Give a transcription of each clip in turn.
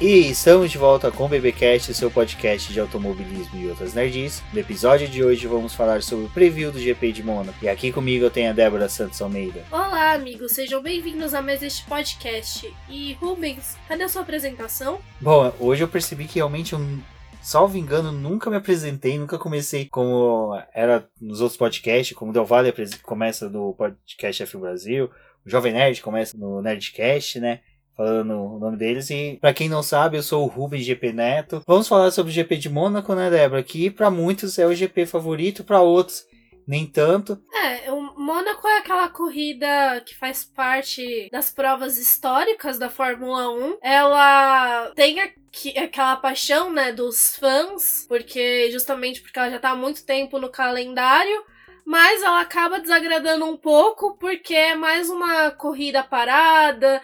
E estamos de volta com o BBcast, seu podcast de automobilismo e outras nerds. No episódio de hoje vamos falar sobre o preview do GP de Mônaco. E aqui comigo eu tenho a Débora Santos Almeida. Olá, amigos, sejam bem-vindos a mais este podcast. E Rubens, cadê a sua apresentação? Bom, hoje eu percebi que realmente eu salvo engano, nunca me apresentei, nunca comecei como era nos outros podcasts, como o Del Valle começa no podcast F Brasil, o Jovem Nerd começa no Nerdcast, né? Falando o nome deles. E para quem não sabe, eu sou o Rubens GP Neto. Vamos falar sobre o GP de Mônaco, né, Débora? Que para muitos é o GP favorito, para outros nem tanto. É, o Mônaco é aquela corrida que faz parte das provas históricas da Fórmula 1. Ela tem aqui, aquela paixão, né, dos fãs, porque justamente porque ela já tá há muito tempo no calendário mas ela acaba desagradando um pouco porque é mais uma corrida parada,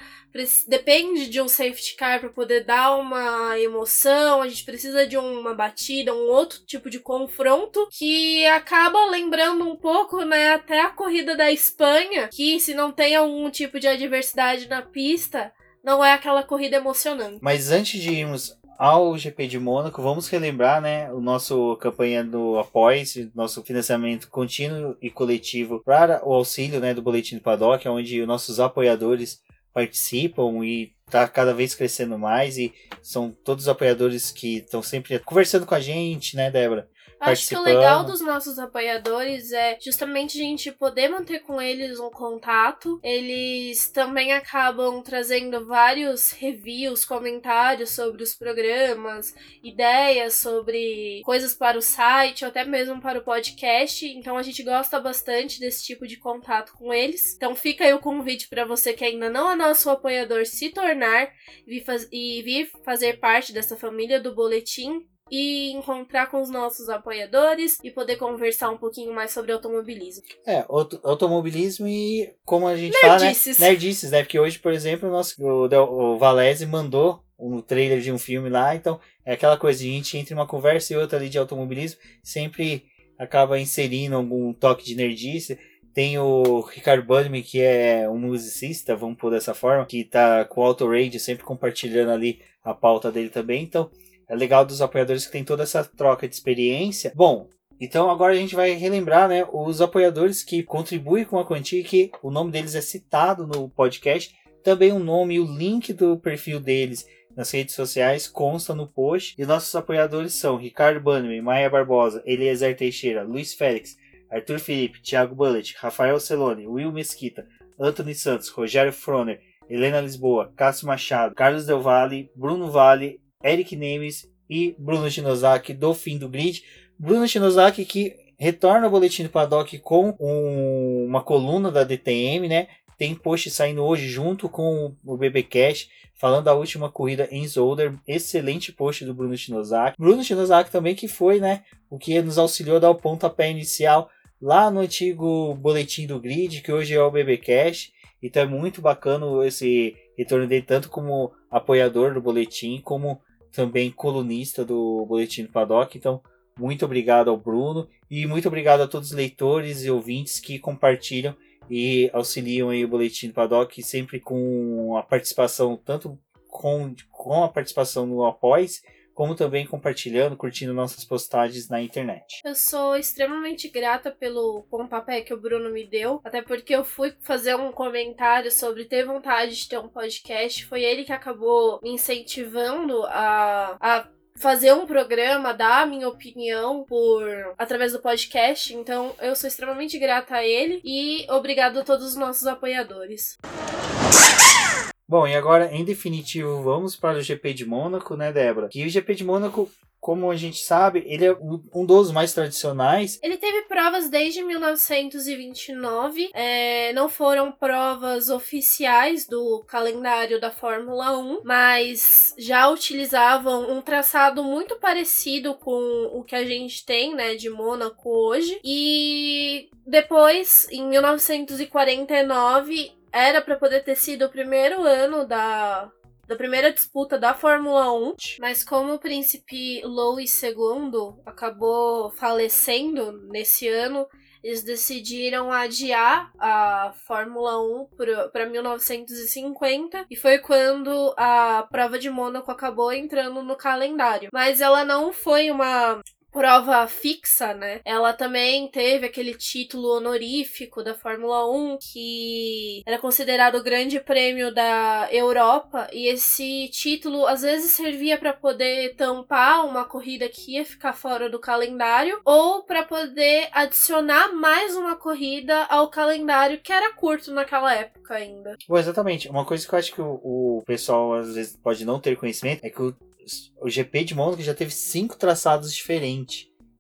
depende de um safety car para poder dar uma emoção, a gente precisa de uma batida, um outro tipo de confronto que acaba lembrando um pouco, né, até a corrida da Espanha, que se não tem algum tipo de adversidade na pista, não é aquela corrida emocionante. Mas antes de irmos ao GP de Mônaco, vamos relembrar, né, o nosso campanha do apoio, nosso financiamento contínuo e coletivo para o auxílio, né, do boletim do Paddock, onde os nossos apoiadores participam e está cada vez crescendo mais e são todos os apoiadores que estão sempre conversando com a gente, né, Débora? Acho que o legal dos nossos apoiadores é justamente a gente poder manter com eles um contato. Eles também acabam trazendo vários reviews, comentários sobre os programas, ideias sobre coisas para o site, ou até mesmo para o podcast. Então a gente gosta bastante desse tipo de contato com eles. Então fica aí o convite para você que ainda não é nosso apoiador se tornar e vir fazer parte dessa família do boletim e encontrar com os nossos apoiadores e poder conversar um pouquinho mais sobre automobilismo. É, automobilismo e como a gente nerdices. fala, né? Nerdices, né? Porque hoje, por exemplo, o, nosso, o, o Valese mandou um trailer de um filme lá, então é aquela coisa, a gente entre uma conversa e outra ali de automobilismo, sempre acaba inserindo algum toque de nerdice. Tem o Ricardo Bunny, que é um musicista, vamos pôr dessa forma, que tá com o Auto Radio sempre compartilhando ali a pauta dele também. Então, é legal dos apoiadores que tem toda essa troca de experiência. Bom, então agora a gente vai relembrar, né, os apoiadores que contribuem com a quantia que o nome deles é citado no podcast, também o nome e o link do perfil deles nas redes sociais consta no post. E nossos apoiadores são Ricardo Bannerman, Maia Barbosa, Eliezer Teixeira, Luiz Félix, Arthur Felipe, Thiago Bullet, Rafael Celone, Will Mesquita, Anthony Santos, Rogério Froner, Helena Lisboa, Cássio Machado, Carlos Del Valle, Bruno Vale, Eric Nemes e Bruno Shinozaki do fim do grid. Bruno Shinozaki que retorna ao boletim do paddock com um, uma coluna da DTM, né? Tem post saindo hoje junto com o BBcast falando da última corrida em Zolder. Excelente post do Bruno Shinozaki. Bruno Shinozaki também que foi, né, o que nos auxiliou a dar o pontapé inicial lá no antigo boletim do grid, que hoje é o BBcast. Então é muito bacana esse retorno dele, tanto como apoiador do boletim, como também colunista do Boletim do Paddock. Então, muito obrigado ao Bruno e muito obrigado a todos os leitores e ouvintes que compartilham e auxiliam aí o Boletim do Paddock, sempre com a participação, tanto com, com a participação no Após, como também compartilhando, curtindo nossas postagens na internet. Eu sou extremamente grata pelo pontapé que o Bruno me deu, até porque eu fui fazer um comentário sobre ter vontade de ter um podcast. Foi ele que acabou me incentivando a, a fazer um programa, dar a minha opinião por através do podcast. Então, eu sou extremamente grata a ele e obrigado a todos os nossos apoiadores. Bom, e agora, em definitivo, vamos para o GP de Mônaco, né, Débora? Que o GP de Mônaco, como a gente sabe, ele é um dos mais tradicionais. Ele teve provas desde 1929, é, não foram provas oficiais do calendário da Fórmula 1, mas já utilizavam um traçado muito parecido com o que a gente tem, né, de Mônaco hoje. E depois, em 1949, era para poder ter sido o primeiro ano da, da primeira disputa da Fórmula 1, mas como o príncipe Louis II acabou falecendo nesse ano, eles decidiram adiar a Fórmula 1 para 1950 e foi quando a prova de Mônaco acabou entrando no calendário. Mas ela não foi uma prova fixa, né? Ela também teve aquele título honorífico da Fórmula 1, que era considerado o grande prêmio da Europa, e esse título às vezes servia para poder tampar uma corrida que ia ficar fora do calendário, ou para poder adicionar mais uma corrida ao calendário que era curto naquela época ainda. Bom, exatamente. Uma coisa que eu acho que o, o pessoal às vezes pode não ter conhecimento é que o o GP de Mônaco já teve cinco traçados diferentes.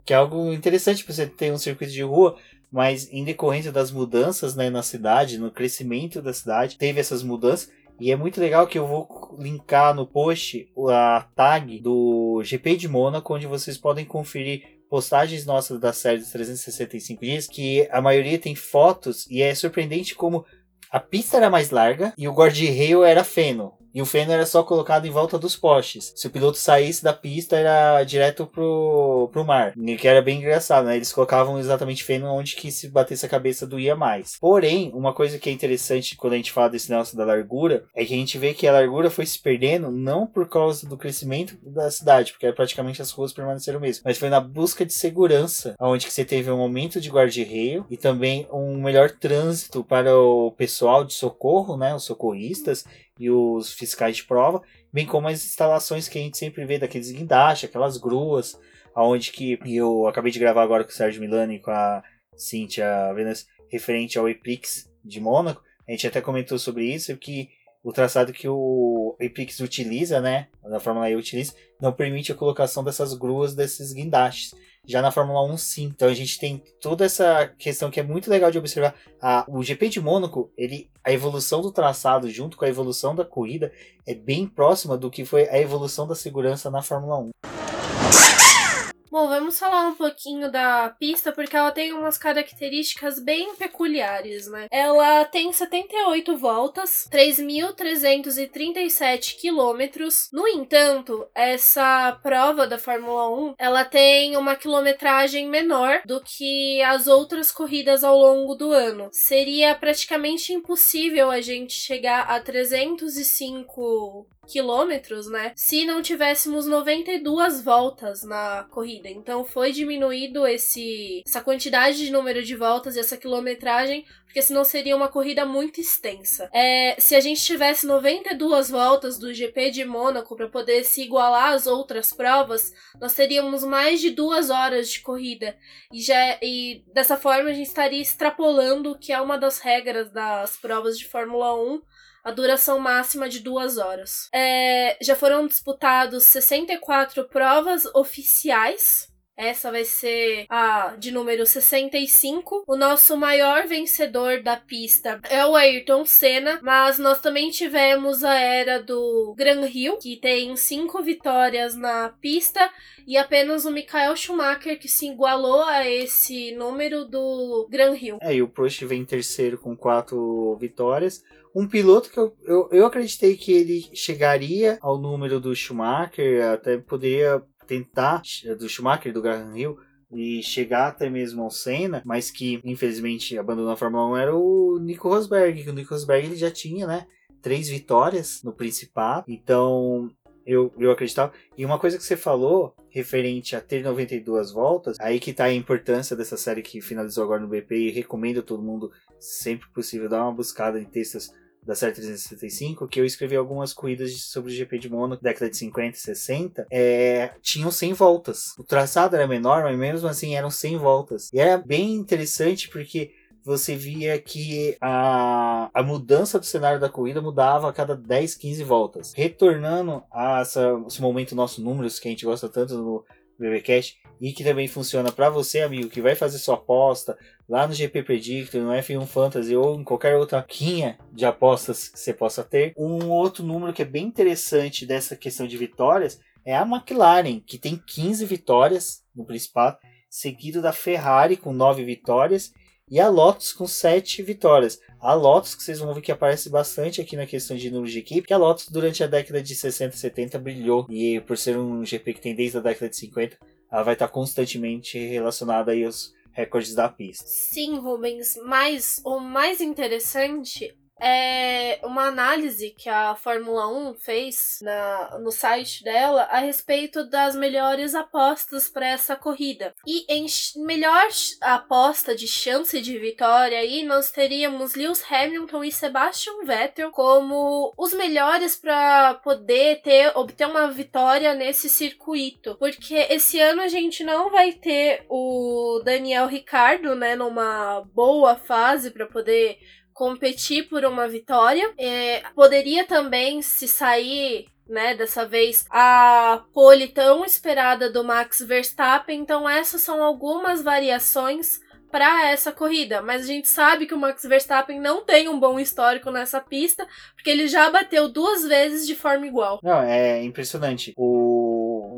Que é algo interessante para você ter um circuito de rua, mas em decorrência das mudanças né, na cidade, no crescimento da cidade, teve essas mudanças. E é muito legal que eu vou linkar no post a tag do GP de Mônaco, onde vocês podem conferir postagens nossas da série dos 365 dias, que a maioria tem fotos e é surpreendente como a pista era mais larga e o guarda-reio era feno. E o feno era só colocado em volta dos postes. Se o piloto saísse da pista, era direto pro, pro mar. Que era bem engraçado, né? Eles colocavam exatamente feno onde que se batesse a cabeça doía mais. Porém, uma coisa que é interessante quando a gente fala desse negócio da largura, é que a gente vê que a largura foi se perdendo não por causa do crescimento da cidade, porque praticamente as ruas permaneceram mesmo, mas foi na busca de segurança, onde que você teve um aumento de guarda-reio e também um melhor trânsito para o pessoal de socorro, né? Os socorristas e os fiscais de prova, bem como as instalações que a gente sempre vê daqueles guindastes, aquelas gruas, aonde que eu acabei de gravar agora com o Sérgio Milani e com a Cíntia Venus, referente ao Epix de Mônaco, a gente até comentou sobre isso, que o traçado que o Epix utiliza, né, da Fórmula E utiliza, não permite a colocação dessas gruas desses guindastes. Já na Fórmula 1, sim. Então a gente tem toda essa questão que é muito legal de observar. A, o GP de Mônaco, ele, a evolução do traçado junto com a evolução da corrida é bem próxima do que foi a evolução da segurança na Fórmula 1. Bom, vamos falar um pouquinho da pista, porque ela tem umas características bem peculiares, né? Ela tem 78 voltas, 3.337 quilômetros. No entanto, essa prova da Fórmula 1, ela tem uma quilometragem menor do que as outras corridas ao longo do ano. Seria praticamente impossível a gente chegar a 305 quilômetros, né? Se não tivéssemos 92 voltas na corrida. Então foi diminuído esse essa quantidade de número de voltas e essa quilometragem, porque senão seria uma corrida muito extensa. É, se a gente tivesse 92 voltas do GP de Mônaco para poder se igualar às outras provas, nós teríamos mais de duas horas de corrida. E, já, e dessa forma a gente estaria extrapolando o que é uma das regras das provas de Fórmula 1 a duração máxima de duas horas. É, já foram disputados 64 provas oficiais essa vai ser a de número 65. O nosso maior vencedor da pista é o Ayrton Senna, mas nós também tivemos a era do Gran Hill, que tem cinco vitórias na pista, e apenas o Michael Schumacher que se igualou a esse número do Gran Hill. É, e o Prost vem em terceiro com quatro vitórias um piloto que eu, eu, eu acreditei que ele chegaria ao número do Schumacher, até poderia tentar, do Schumacher, do Graham Hill, e chegar até mesmo ao Senna, mas que infelizmente abandonou a Fórmula 1 era o Nico Rosberg, o Nico Rosberg ele já tinha, né, três vitórias no Principado, então eu, eu acreditava. E uma coisa que você falou, referente a ter 92 voltas, aí que tá a importância dessa série que finalizou agora no BP e recomendo a todo mundo, sempre possível, dar uma buscada em textos da série 365, que eu escrevi algumas corridas sobre o GP de Mônaco, década de 50 e 60, é, tinham 100 voltas. O traçado era menor, mas mesmo assim eram 100 voltas. E era bem interessante porque você via que a, a mudança do cenário da corrida mudava a cada 10, 15 voltas. Retornando a essa, esse momento nosso números que a gente gosta tanto no BBcast e que também funciona para você, amigo, que vai fazer sua aposta lá no GP Predictor, no F1 Fantasy ou em qualquer outra quinha de apostas que você possa ter. Um outro número que é bem interessante dessa questão de vitórias é a McLaren, que tem 15 vitórias no Principado, seguido da Ferrari com 9 vitórias e a Lotus com 7 vitórias. A Lotus, que vocês vão ver que aparece bastante aqui na questão de número de equipe, que a Lotus durante a década de 60 e 70 brilhou. E por ser um GP que tem desde a década de 50, ela vai estar constantemente relacionada aí aos recordes da pista. Sim, Rubens, mas o mais interessante é uma análise que a Fórmula 1 fez na, no site dela a respeito das melhores apostas para essa corrida. E em melhor aposta de chance de vitória aí nós teríamos Lewis Hamilton e Sebastian Vettel como os melhores para poder ter obter uma vitória nesse circuito, porque esse ano a gente não vai ter o Daniel Ricardo, né, numa boa fase para poder competir por uma vitória. É, poderia também se sair né, dessa vez a pole tão esperada do Max Verstappen. Então essas são algumas variações para essa corrida, mas a gente sabe que o Max Verstappen não tem um bom histórico nessa pista, porque ele já bateu duas vezes de forma igual. Não, é impressionante. O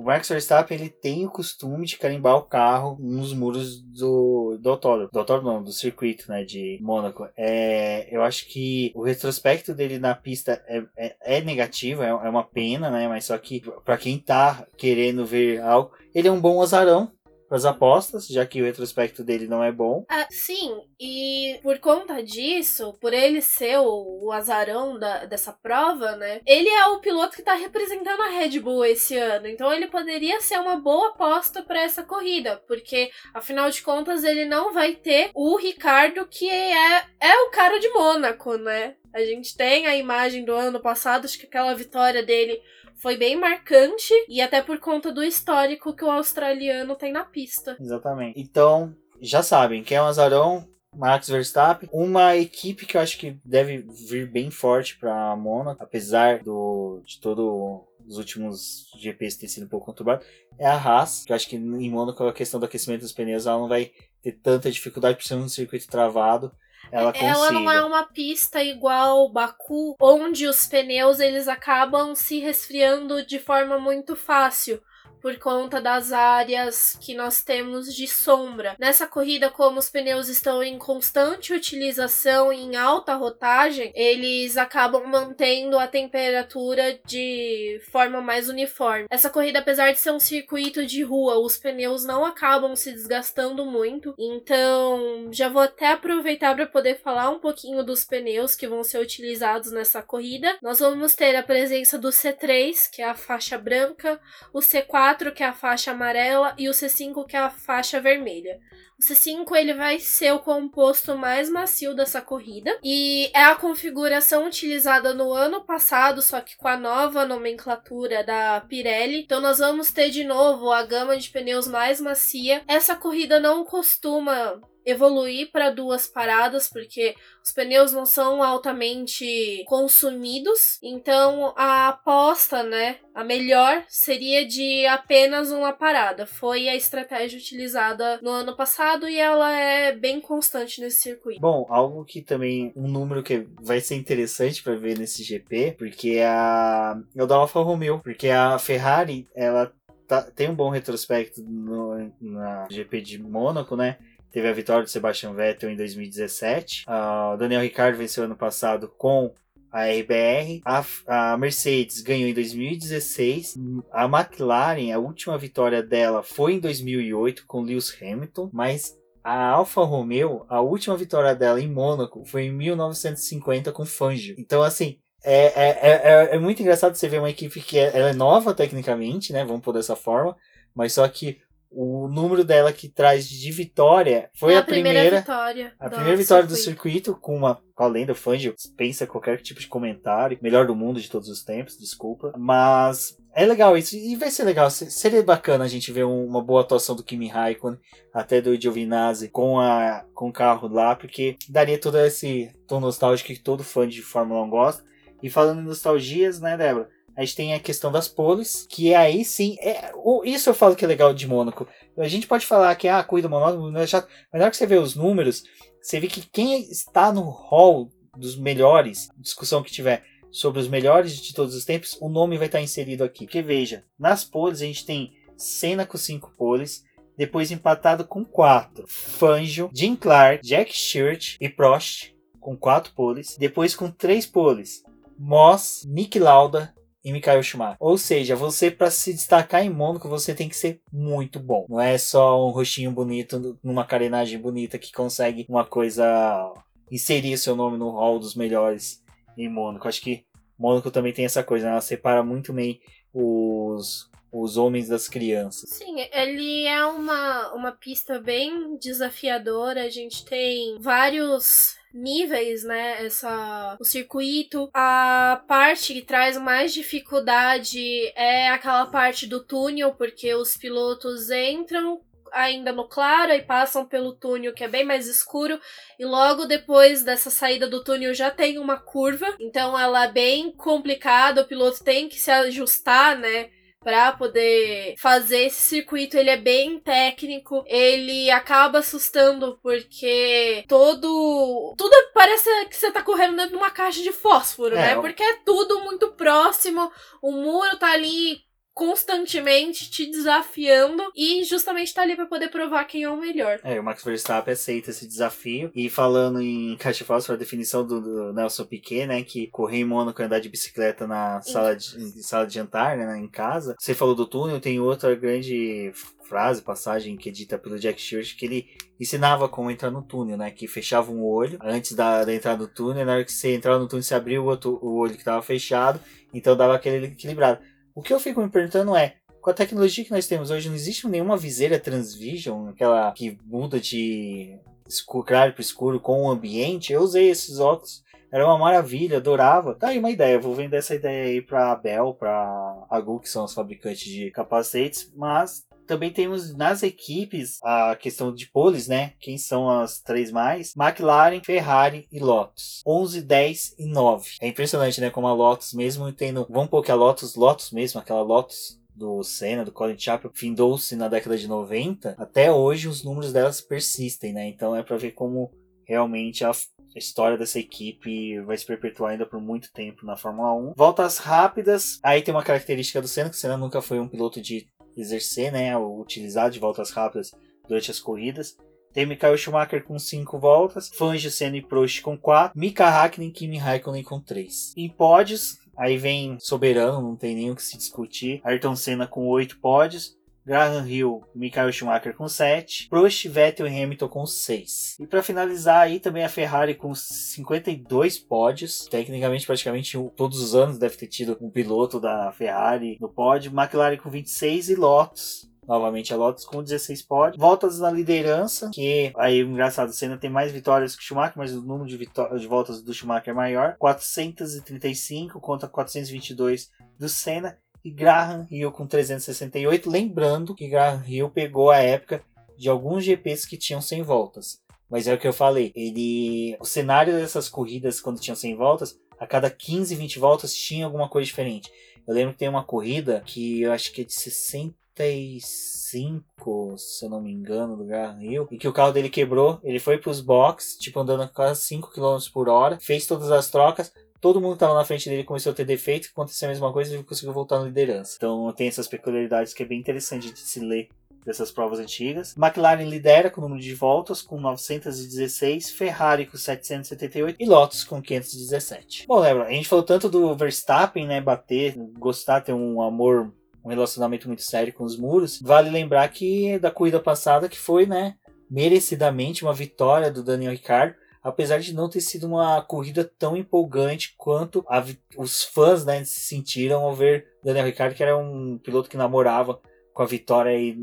Max Verstappen ele tem o costume de carimbar o carro nos muros do, do autódromo. Do autódromo não, do circuito, né, de Mônaco. É, eu acho que o retrospecto dele na pista é, é, é negativo, é, é uma pena, né, mas só que para quem tá querendo ver algo, ele é um bom azarão, as apostas, já que o retrospecto dele não é bom. Ah, sim, e por conta disso, por ele ser o, o azarão da, dessa prova, né? Ele é o piloto que tá representando a Red Bull esse ano. Então ele poderia ser uma boa aposta para essa corrida, porque afinal de contas ele não vai ter o Ricardo, que é, é o cara de Mônaco, né? A gente tem a imagem do ano passado, acho que aquela vitória dele foi bem marcante e até por conta do histórico que o australiano tem na pista. Exatamente. Então, já sabem, quem é o azarão, Max Verstappen, uma equipe que eu acho que deve vir bem forte para a Mônaco, apesar do de todo os últimos GPs ter sido um pouco conturbado, é a Haas, que eu acho que em Mônaco a questão do aquecimento dos pneus ela não vai ter tanta dificuldade por ser um circuito travado ela, ela não é uma pista igual Baku, onde os pneus eles acabam se resfriando de forma muito fácil por conta das áreas que nós temos de sombra. Nessa corrida, como os pneus estão em constante utilização e em alta rotagem, eles acabam mantendo a temperatura de forma mais uniforme. Essa corrida, apesar de ser um circuito de rua, os pneus não acabam se desgastando muito. Então, já vou até aproveitar para poder falar um pouquinho dos pneus que vão ser utilizados nessa corrida. Nós vamos ter a presença do C3, que é a faixa branca, o C4 4 que é a faixa amarela e o C5 que é a faixa vermelha. O C5 ele vai ser o composto mais macio dessa corrida e é a configuração utilizada no ano passado, só que com a nova nomenclatura da Pirelli. Então nós vamos ter de novo a gama de pneus mais macia. Essa corrida não costuma evoluir para duas paradas, porque os pneus não são altamente consumidos. Então a aposta, né, a melhor seria de apenas uma parada. Foi a estratégia utilizada no ano passado e ela é bem constante nesse circuito. Bom, algo que também um número que vai ser interessante para ver nesse GP, porque a o da Alfa Romeo, porque a Ferrari, ela Tá, tem um bom retrospecto no, na GP de Mônaco, né? Teve a vitória do Sebastian Vettel em 2017. Uh, o Daniel Ricciardo venceu ano passado com a RBR. A, a, Mercedes ganhou em 2016. A McLaren, a última vitória dela foi em 2008 com Lewis Hamilton, mas a Alfa Romeo, a última vitória dela em Mônaco foi em 1950 com Fangio. Então, assim, é, é, é, é, muito engraçado você ver uma equipe que é, ela é nova tecnicamente, né? Vamos por dessa forma, mas só que o número dela que traz de vitória foi é a, a, primeira, primeira vitória a primeira vitória circuito. do circuito. com uma com a lenda Fangio pensa qualquer tipo de comentário melhor do mundo de todos os tempos desculpa. Mas é legal isso e vai ser legal seria bacana a gente ver uma boa atuação do Kimi Raikkonen até do Giovinazzi com a com o carro lá porque daria todo esse tom nostálgico que todo fã de Fórmula 1 gosta. E falando em nostalgias né Débora a gente tem a questão das poles, que aí sim. É, isso eu falo que é legal de Mônaco. A gente pode falar que ah, cuida monótono, não é chato. Mas na hora que você vê os números, você vê que quem está no hall dos melhores, discussão que tiver sobre os melhores de todos os tempos, o nome vai estar inserido aqui. Porque veja, nas poles a gente tem Senna com 5 poles, depois empatado com 4. Fangio, Jim Clark, Jack Shirt e Prost com 4 poles. Depois com 3 poles. Moss, Nick Lauda, e Michael Schumacher. Ou seja, você para se destacar em Mônaco, você tem que ser muito bom. Não é só um rostinho bonito numa carenagem bonita que consegue uma coisa inserir seu nome no hall dos melhores em Mônaco. Acho que Mônaco também tem essa coisa, né? ela separa muito bem os os homens das crianças. Sim, ele é uma, uma pista bem desafiadora. A gente tem vários níveis, né? Essa, o circuito. A parte que traz mais dificuldade é aquela parte do túnel, porque os pilotos entram ainda no claro e passam pelo túnel que é bem mais escuro e logo depois dessa saída do túnel já tem uma curva, então ela é bem complicada, o piloto tem que se ajustar, né? Para poder fazer esse circuito. Ele é bem técnico, ele acaba assustando porque todo. Tudo parece que você tá correndo dentro de uma caixa de fósforo, é, né? Porque é tudo muito próximo, o muro tá ali constantemente te desafiando e justamente tá ali para poder provar quem é o melhor. É, o Max Verstappen aceita esse desafio. E falando em caixa fósforo, a definição do, do, Nelson Piquet, né, que correr em Mônaco e andar de bicicleta na sala de, em sala de jantar, né, em casa. Você falou do túnel, tem outra grande frase, passagem que é dita pelo Jack Stewart, que ele ensinava como entrar no túnel, né? Que fechava um olho antes da, da entrada do túnel, na hora que você entrava no túnel, você abria o outro o olho que estava fechado, então dava aquele equilibrado. O que eu fico me perguntando é, com a tecnologia que nós temos hoje, não existe nenhuma viseira Transvision, aquela que muda de escuro, claro para escuro com o ambiente. Eu usei esses óculos, era uma maravilha, adorava. Tá aí uma ideia, vou vender essa ideia aí para a Bell, para a Gu, que são os fabricantes de capacetes, mas também temos nas equipes a questão de poles, né? Quem são as três mais? McLaren, Ferrari e Lotus. 11, 10 e 9. É impressionante, né? Como a Lotus, mesmo tendo. Vamos pôr que a Lotus, Lotus mesmo, aquela Lotus do Senna, do Colin Chapel, findou-se na década de 90, até hoje os números delas persistem, né? Então é para ver como realmente a história dessa equipe vai se perpetuar ainda por muito tempo na Fórmula 1. Voltas rápidas, aí tem uma característica do Senna, que o Senna nunca foi um piloto de exercer, né, ou utilizar de voltas rápidas durante as corridas. Tem Michael Schumacher com 5 voltas, Fangio, Senna e Prost com 4, Mika Hakkinen e Kimi Raikkonen com 3. Em pódios, aí vem soberano, não tem nem o que se discutir. Ayrton Senna com 8 pódios, Graham Hill e Michael Schumacher com 7, Prost, Vettel e Hamilton com 6. E para finalizar aí também a Ferrari com 52 pódios, tecnicamente praticamente todos os anos deve ter tido um piloto da Ferrari no pódio, McLaren com 26 e Lotus novamente a Lotus com 16 pódios. Voltas na liderança, que aí engraçado, Senna tem mais vitórias que o Schumacher, mas o número de, de voltas do Schumacher é maior. 435 contra 422 do Senna e Graham Hill com 368. Lembrando que Graham Hill pegou a época de alguns GPs que tinham 100 voltas. Mas é o que eu falei, ele o cenário dessas corridas quando tinham 100 voltas, a cada 15, 20 voltas tinha alguma coisa diferente. Eu lembro que tem uma corrida que eu acho que é de 65, se eu não me engano, do Graham Hill, e que o carro dele quebrou, ele foi para os boxes, tipo andando a quase 5 km por hora, fez todas as trocas, todo mundo que estava na frente dele começou a ter defeito, aconteceu a mesma coisa e ele conseguiu voltar na liderança. Então tem essas peculiaridades que é bem interessante de se ler dessas provas antigas. McLaren lidera com o número de voltas com 916, Ferrari com 778 e Lotus com 517. Bom, lembra, a gente falou tanto do Verstappen, né, bater, gostar, ter um amor, um relacionamento muito sério com os muros. Vale lembrar que da corrida passada que foi, né, merecidamente uma vitória do Daniel Ricciardo apesar de não ter sido uma corrida tão empolgante quanto a, os fãs né, se sentiram ao ver Daniel Ricciardo, que era um piloto que namorava com a vitória aí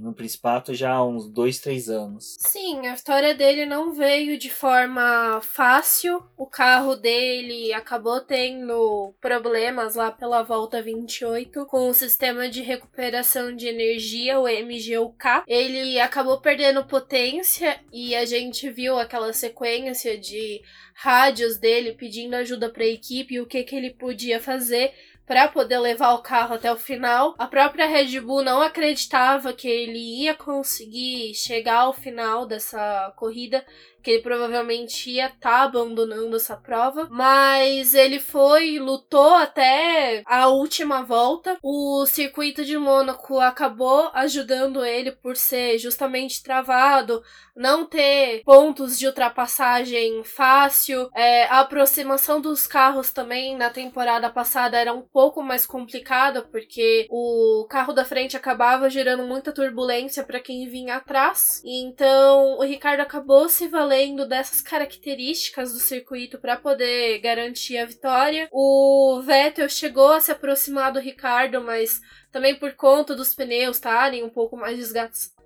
no Principato já há uns dois, três anos. Sim, a vitória dele não veio de forma fácil. O carro dele acabou tendo problemas lá pela volta 28 com o sistema de recuperação de energia, o MGUK. Ele acabou perdendo potência e a gente viu aquela sequência de rádios dele pedindo ajuda para a equipe e o que, que ele podia fazer para poder levar o carro até o final. A própria Red Bull não acreditava que ele ia conseguir chegar ao final dessa corrida. Que ele provavelmente ia estar tá abandonando essa prova, mas ele foi, lutou até a última volta. O circuito de Mônaco acabou ajudando ele por ser justamente travado, não ter pontos de ultrapassagem fácil. É, a aproximação dos carros também na temporada passada era um pouco mais complicada, porque o carro da frente acabava gerando muita turbulência para quem vinha atrás. Então o Ricardo acabou se valendo dessas características do circuito para poder garantir a vitória. O Vettel chegou a se aproximar do Ricardo, mas também por conta dos pneus estarem um pouco mais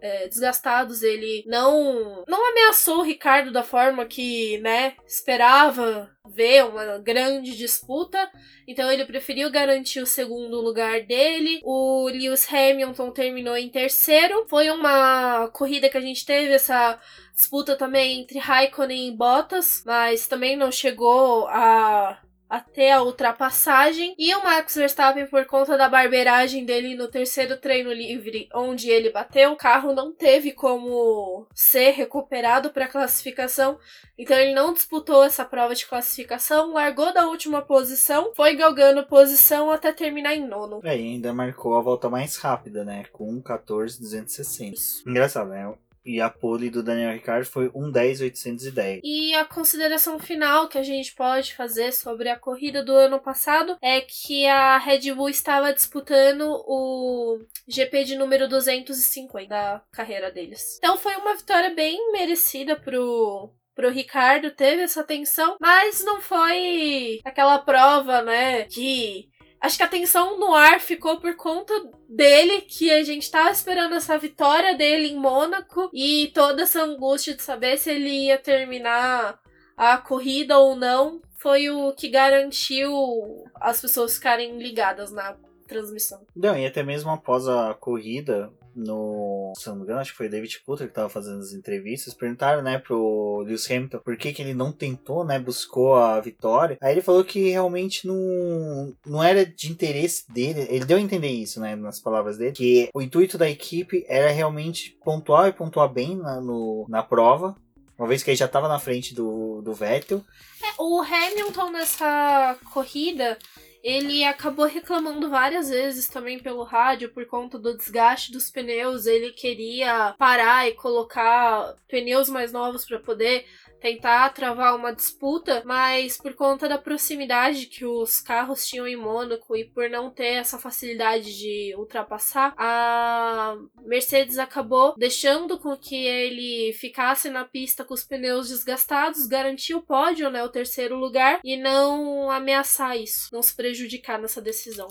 é, desgastados, ele não não ameaçou o Ricardo da forma que, né, esperava ver uma grande disputa. Então ele preferiu garantir o segundo lugar dele. O Lewis Hamilton terminou em terceiro. Foi uma corrida que a gente teve essa disputa também entre Raikkonen e Bottas, mas também não chegou a até a ultrapassagem. E o Max Verstappen, por conta da barbeiragem dele no terceiro treino livre, onde ele bateu, o carro não teve como ser recuperado para classificação. Então ele não disputou essa prova de classificação, largou da última posição, foi galgando posição até terminar em nono. É, e ainda marcou a volta mais rápida, né? Com 14,260. Engraçado, né? E a pole do Daniel Ricciardo foi 1,10,810. E a consideração final que a gente pode fazer sobre a corrida do ano passado é que a Red Bull estava disputando o GP de número 250 da carreira deles. Então foi uma vitória bem merecida pro, pro Ricardo, teve essa tensão, mas não foi aquela prova, né, que Acho que a tensão no ar ficou por conta dele, que a gente tava esperando essa vitória dele em Mônaco e toda essa angústia de saber se ele ia terminar a corrida ou não foi o que garantiu as pessoas ficarem ligadas na transmissão. Não, e até mesmo após a corrida, no. Se não me engano, acho que foi David Coulter que estava fazendo as entrevistas. Perguntaram, né, pro Lewis Hamilton por que, que ele não tentou, né, buscou a vitória. Aí ele falou que realmente não, não era de interesse dele. Ele deu a entender isso, né, nas palavras dele. Que o intuito da equipe era realmente pontuar e pontuar bem na, no, na prova. Uma vez que ele já estava na frente do, do Vettel. É, o Hamilton nessa corrida ele acabou reclamando várias vezes também pelo rádio por conta do desgaste dos pneus. Ele queria parar e colocar pneus mais novos para poder tentar travar uma disputa, mas por conta da proximidade que os carros tinham em Mônaco e por não ter essa facilidade de ultrapassar, a Mercedes acabou deixando com que ele ficasse na pista com os pneus desgastados, garantir o pódio, né, o terceiro lugar e não ameaçar isso, não se prejudicar nessa decisão.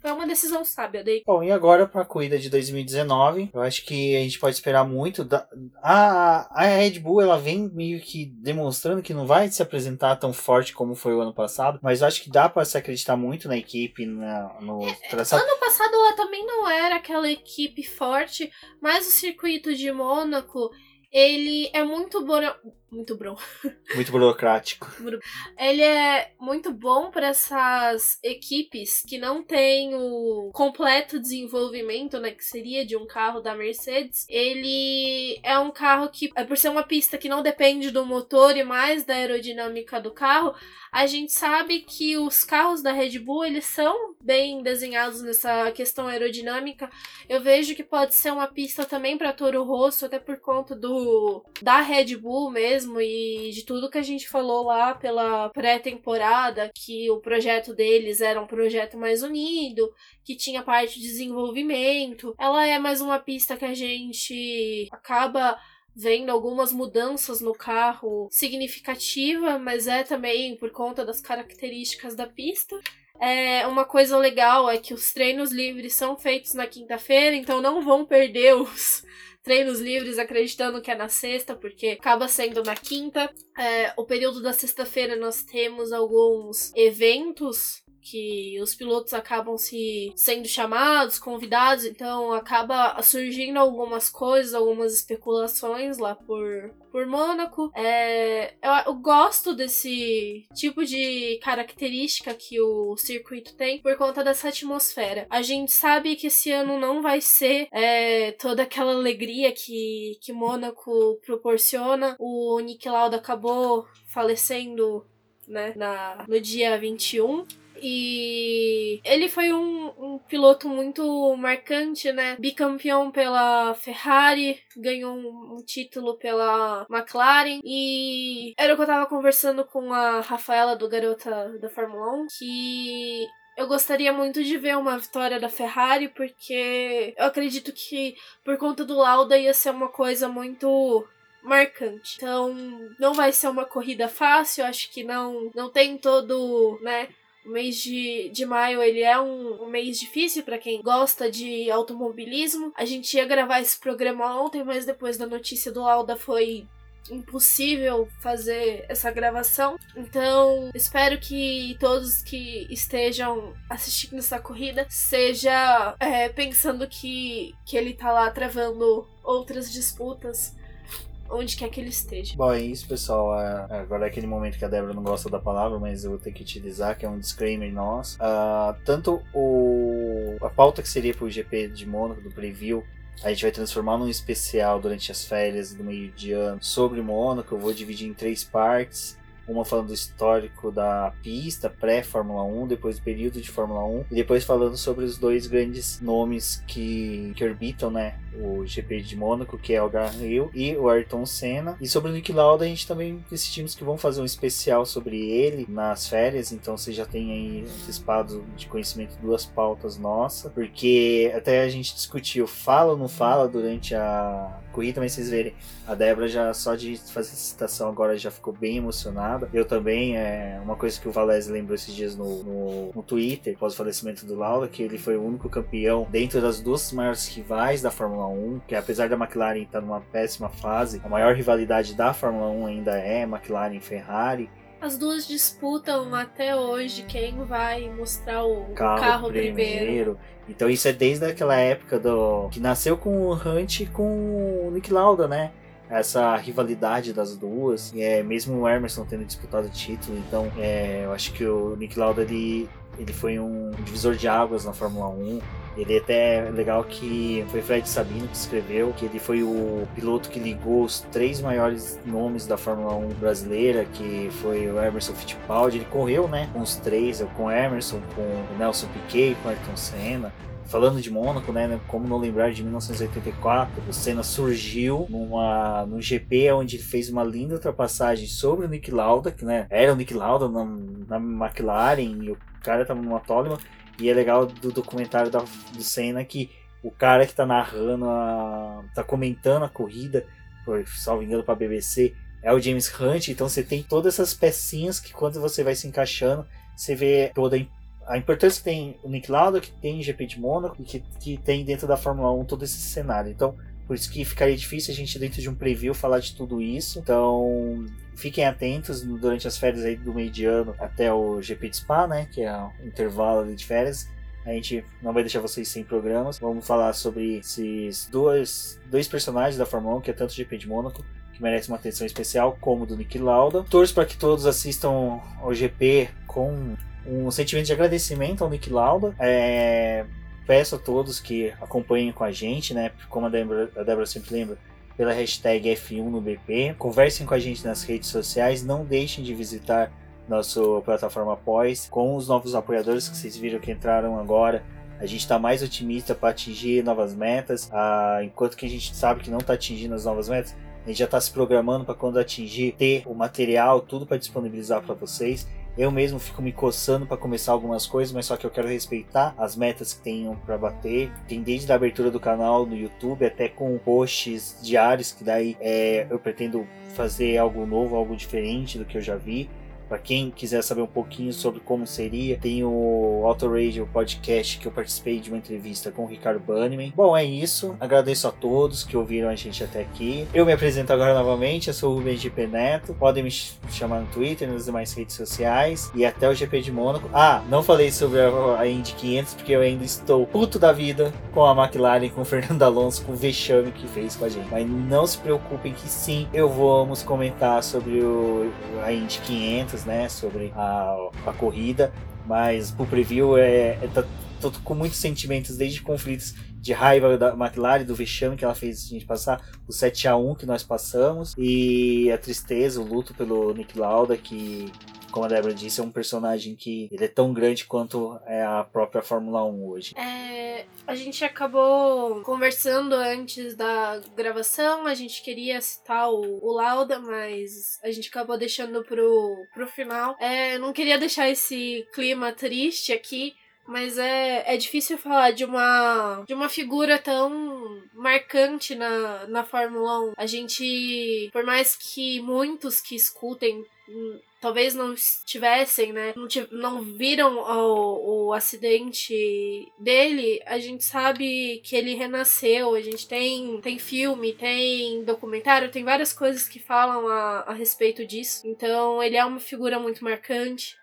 Foi uma decisão sábia daí. Bom, e agora para a corrida de 2019, eu acho que a gente pode esperar muito. Da... A, a Red Bull ela vem meio que demonstrando que não vai se apresentar tão forte como foi o ano passado, mas eu acho que dá para se acreditar muito na equipe, na, no é, traçado. Ano passado ela também não era aquela equipe forte, mas o circuito de Mônaco ele é muito bom. Muito bom. Muito burocrático. Ele é muito bom para essas equipes que não têm o completo desenvolvimento, né? Que seria de um carro da Mercedes. Ele é um carro que, é por ser uma pista que não depende do motor e mais da aerodinâmica do carro, a gente sabe que os carros da Red Bull eles são bem desenhados nessa questão aerodinâmica. Eu vejo que pode ser uma pista também para Toro Rosso, até por conta do da Red Bull mesmo e de tudo que a gente falou lá pela pré-temporada, que o projeto deles era um projeto mais unido, que tinha parte de desenvolvimento. Ela é mais uma pista que a gente acaba vendo algumas mudanças no carro significativa, mas é também por conta das características da pista. É, uma coisa legal é que os treinos livres são feitos na quinta-feira, então não vão perder os treinos livres acreditando que é na sexta, porque acaba sendo na quinta. É, o período da sexta-feira nós temos alguns eventos que os pilotos acabam se sendo chamados, convidados, então acaba surgindo algumas coisas, algumas especulações lá por, por Mônaco. É, eu, eu, gosto desse tipo de característica que o circuito tem por conta dessa atmosfera. A gente sabe que esse ano não vai ser é, toda aquela alegria que, que Mônaco proporciona. O Nick Lauda acabou falecendo né, na, no dia 21. E ele foi um, um, piloto muito marcante, né? Bicampeão pela Ferrari, ganhou um, um, título pela McLaren. E era o que eu tava conversando com a Rafaela do Garota da Fórmula 1, que eu gostaria muito de ver uma vitória da Ferrari, porque eu acredito que por conta do Lauda ia ser uma coisa muito marcante. Então, não vai ser uma corrida fácil, acho que não não tem todo, né, o mês de, de maio ele é um, um mês difícil para quem gosta de automobilismo. A gente ia gravar esse programa ontem, mas depois da notícia do Lauda foi impossível fazer essa gravação. Então, espero que todos que estejam assistindo essa corrida seja é, pensando que, que ele tá lá travando outras disputas onde quer que ele esteja. Bom, é isso, pessoal. É, agora é aquele momento que a Débora não gosta da palavra, mas eu vou ter que utilizar, que é um disclaimer nosso. Uh, tanto o a pauta que seria pro GP de Mônaco, do preview, a gente vai transformar num especial durante as férias do meio de ano sobre Mônaco. Eu vou dividir em três partes uma falando do histórico da pista pré-Fórmula 1, depois do período de Fórmula 1, e depois falando sobre os dois grandes nomes que, que orbitam, né? O GP de Mônaco, que é o Hill, e o Ayrton Senna. E sobre o Nick Lauda, a gente também decidimos que vamos fazer um especial sobre ele nas férias, então você já tem aí antecipado de conhecimento duas pautas nossas, porque até a gente discutiu fala ou não fala durante a corrida, mas vocês verem, a Débora já só de fazer citação agora já ficou bem emocionada. Eu também, é uma coisa que o Valese lembrou esses dias no, no, no Twitter, após o falecimento do Lauda, que ele foi o único campeão dentro das duas maiores rivais da Fórmula 1, que apesar da McLaren estar numa péssima fase, a maior rivalidade da Fórmula 1 ainda é McLaren e Ferrari. As duas disputam até hoje quem vai mostrar o carro, carro primeiro. primeiro. Então isso é desde aquela época do que nasceu com o Hunt e com o Nick Lauda, né? Essa rivalidade das duas, e é mesmo o Emerson tendo disputado o título, então é, eu acho que o Nick Lauda ele, ele foi um divisor de águas na Fórmula 1 ele é até legal que foi Fred Sabino que escreveu que ele foi o piloto que ligou os três maiores nomes da Fórmula 1 brasileira, que foi o Emerson Fittipaldi. Ele correu, né, com os três, com o Emerson, com o Nelson Piquet, com o Ayrton Senna. Falando de Mônaco, né, como não lembrar de 1984, o Senna surgiu numa, num GP onde ele fez uma linda ultrapassagem sobre o Nick Lauda, que né, era o Nick Lauda na, na McLaren e o cara estava numa Toleman e é legal do documentário da, do Senna que o cara que tá narrando, a, tá comentando a corrida, por salvo engano pra BBC, é o James Hunt. Então você tem todas essas pecinhas que quando você vai se encaixando, você vê toda a importância que tem o Nick Lauda, que tem GP de Mônaco e que, que tem dentro da Fórmula 1 todo esse cenário. Então por isso que ficaria difícil a gente, dentro de um preview, falar de tudo isso. Então, fiquem atentos durante as férias aí do meio de ano até o GP de Spa, né? Que é o intervalo de férias. A gente não vai deixar vocês sem programas. Vamos falar sobre esses dois, dois personagens da Fórmula 1, que é tanto o GP de Mônaco, que merece uma atenção especial, como o do Nick Lauda. Torço para que todos assistam ao GP com um sentimento de agradecimento ao Nick Lauda. É, peço a todos que acompanhem com a gente, né? Como a Débora, a Débora sempre lembra, pela hashtag F1 no BP. Conversem com a gente nas redes sociais. Não deixem de visitar nossa plataforma Após com os novos apoiadores que vocês viram que entraram agora. A gente está mais otimista para atingir novas metas. Ah, enquanto que a gente sabe que não está atingindo as novas metas, a gente já está se programando para quando atingir ter o material, tudo para disponibilizar para vocês. Eu mesmo fico me coçando para começar algumas coisas, mas só que eu quero respeitar as metas que tenham para bater. Tem desde a abertura do canal no YouTube até com posts diários, que daí é, eu pretendo fazer algo novo, algo diferente do que eu já vi. Para quem quiser saber um pouquinho sobre como seria, tem o Auto Radio podcast que eu participei de uma entrevista com o Ricardo Banniman. Bom, é isso. Agradeço a todos que ouviram a gente até aqui. Eu me apresento agora novamente, eu sou o Rubens GP Neto. Podem me chamar no Twitter, nas demais redes sociais e até o GP de Mônaco. Ah, não falei sobre a Indy 500 porque eu ainda estou puto da vida com a McLaren, com o Fernando Alonso, com o vexame que fez com a gente. Mas não se preocupem que sim, eu vamos comentar sobre o, a Indy 500, né? Sobre a, a corrida. Mas o preview é, é tá, tô com muitos sentimentos, desde conflitos de raiva da McLaren, do vexame que ela fez a gente passar, o 7 a 1 que nós passamos, e a tristeza, o luto pelo Nick Lauda, que como a Débora disse, é um personagem que ele é tão grande quanto é a própria Fórmula 1 hoje. É, a gente acabou conversando antes da gravação, a gente queria citar o, o Lauda, mas a gente acabou deixando pro, pro final. É, não queria deixar esse clima triste aqui, mas é, é difícil falar de uma, de uma figura tão marcante na, na Fórmula 1. A gente, por mais que muitos que escutem hum, talvez não estivessem, né? Não, não viram o, o acidente dele, a gente sabe que ele renasceu. A gente tem, tem filme, tem documentário, tem várias coisas que falam a, a respeito disso. Então ele é uma figura muito marcante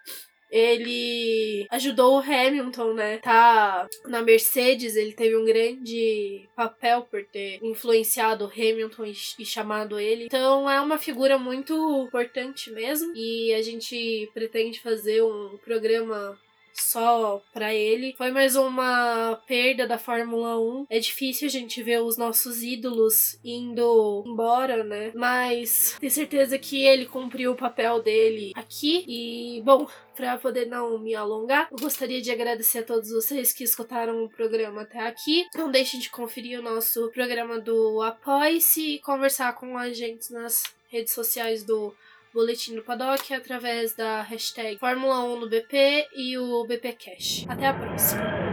ele ajudou o Hamilton, né? Tá na Mercedes, ele teve um grande papel por ter influenciado o Hamilton e, e chamado ele. Então é uma figura muito importante mesmo. E a gente pretende fazer um programa só para ele. Foi mais uma perda da Fórmula 1. É difícil a gente ver os nossos ídolos indo embora, né? Mas tenho certeza que ele cumpriu o papel dele aqui. E, bom, para poder não me alongar, eu gostaria de agradecer a todos vocês que escutaram o programa até aqui. Não deixem de conferir o nosso programa do Apoie-se e conversar com a gente nas redes sociais do Boletim do Paddock através da hashtag Fórmula 1 no BP e o BP Cash. Até a próxima!